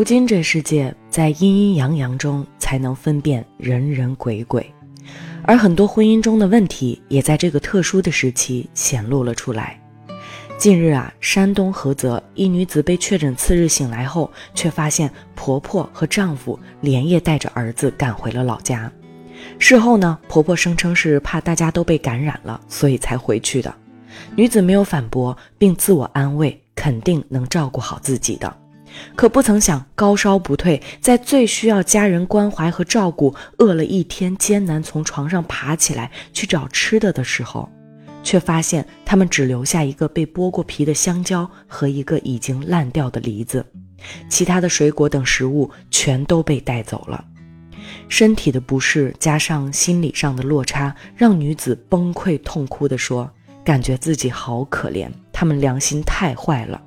如今这世界，在阴阴阳阳中才能分辨人人鬼鬼，而很多婚姻中的问题也在这个特殊的时期显露了出来。近日啊，山东菏泽一女子被确诊次日醒来后，却发现婆婆和丈夫连夜带着儿子赶回了老家。事后呢，婆婆声称是怕大家都被感染了，所以才回去的。女子没有反驳，并自我安慰，肯定能照顾好自己的。可不曾想，高烧不退，在最需要家人关怀和照顾、饿了一天艰难从床上爬起来去找吃的的时候，却发现他们只留下一个被剥过皮的香蕉和一个已经烂掉的梨子，其他的水果等食物全都被带走了。身体的不适加上心理上的落差，让女子崩溃痛哭地说：“感觉自己好可怜，他们良心太坏了。”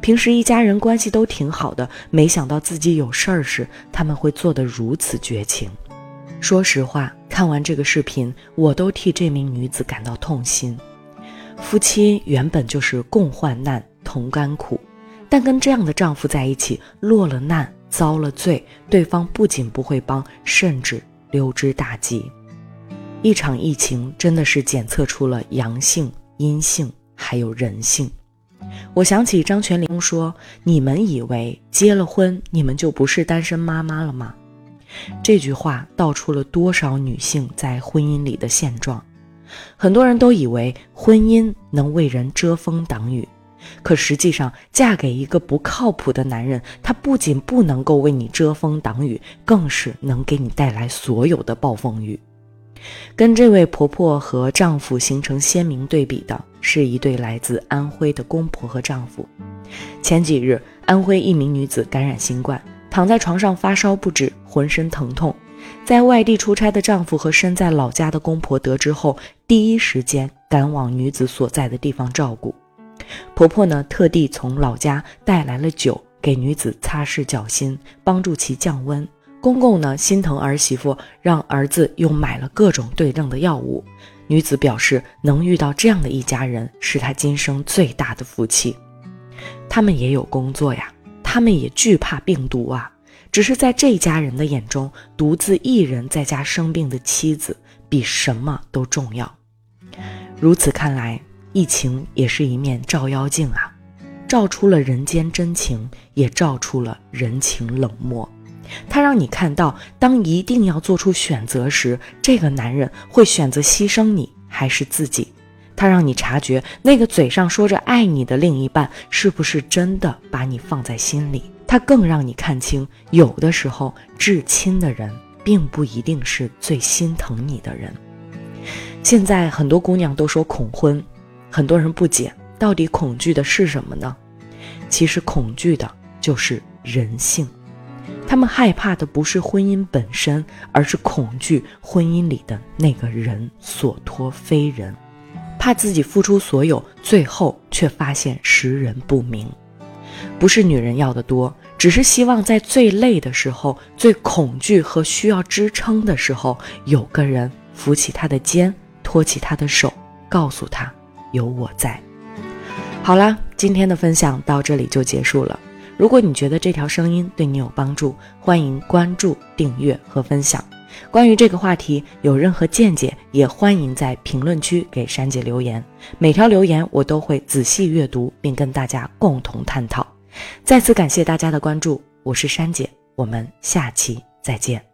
平时一家人关系都挺好的，没想到自己有事儿时他们会做得如此绝情。说实话，看完这个视频，我都替这名女子感到痛心。夫妻原本就是共患难、同甘苦，但跟这样的丈夫在一起，落了难、遭了罪，对方不仅不会帮，甚至溜之大吉。一场疫情真的是检测出了阳性、阴性，还有人性。我想起张泉灵说：“你们以为结了婚，你们就不是单身妈妈了吗？”这句话道出了多少女性在婚姻里的现状。很多人都以为婚姻能为人遮风挡雨，可实际上，嫁给一个不靠谱的男人，他不仅不能够为你遮风挡雨，更是能给你带来所有的暴风雨。跟这位婆婆和丈夫形成鲜明对比的是一对来自安徽的公婆和丈夫。前几日，安徽一名女子感染新冠，躺在床上发烧不止，浑身疼痛。在外地出差的丈夫和身在老家的公婆得知后，第一时间赶往女子所在的地方照顾。婆婆呢，特地从老家带来了酒，给女子擦拭脚心，帮助其降温。公公呢心疼儿媳妇，让儿子又买了各种对症的药物。女子表示，能遇到这样的一家人，是她今生最大的福气。他们也有工作呀，他们也惧怕病毒啊。只是在这家人的眼中，独自一人在家生病的妻子，比什么都重要。如此看来，疫情也是一面照妖镜啊，照出了人间真情，也照出了人情冷漠。他让你看到，当一定要做出选择时，这个男人会选择牺牲你还是自己？他让你察觉，那个嘴上说着爱你的另一半，是不是真的把你放在心里？他更让你看清，有的时候至亲的人，并不一定是最心疼你的人。现在很多姑娘都说恐婚，很多人不解，到底恐惧的是什么呢？其实恐惧的就是人性。他们害怕的不是婚姻本身，而是恐惧婚姻里的那个人所托非人，怕自己付出所有，最后却发现识人不明。不是女人要的多，只是希望在最累的时候、最恐惧和需要支撑的时候，有个人扶起她的肩，托起她的手，告诉她有我在。好啦，今天的分享到这里就结束了。如果你觉得这条声音对你有帮助，欢迎关注、订阅和分享。关于这个话题有任何见解，也欢迎在评论区给珊姐留言。每条留言我都会仔细阅读，并跟大家共同探讨。再次感谢大家的关注，我是珊姐，我们下期再见。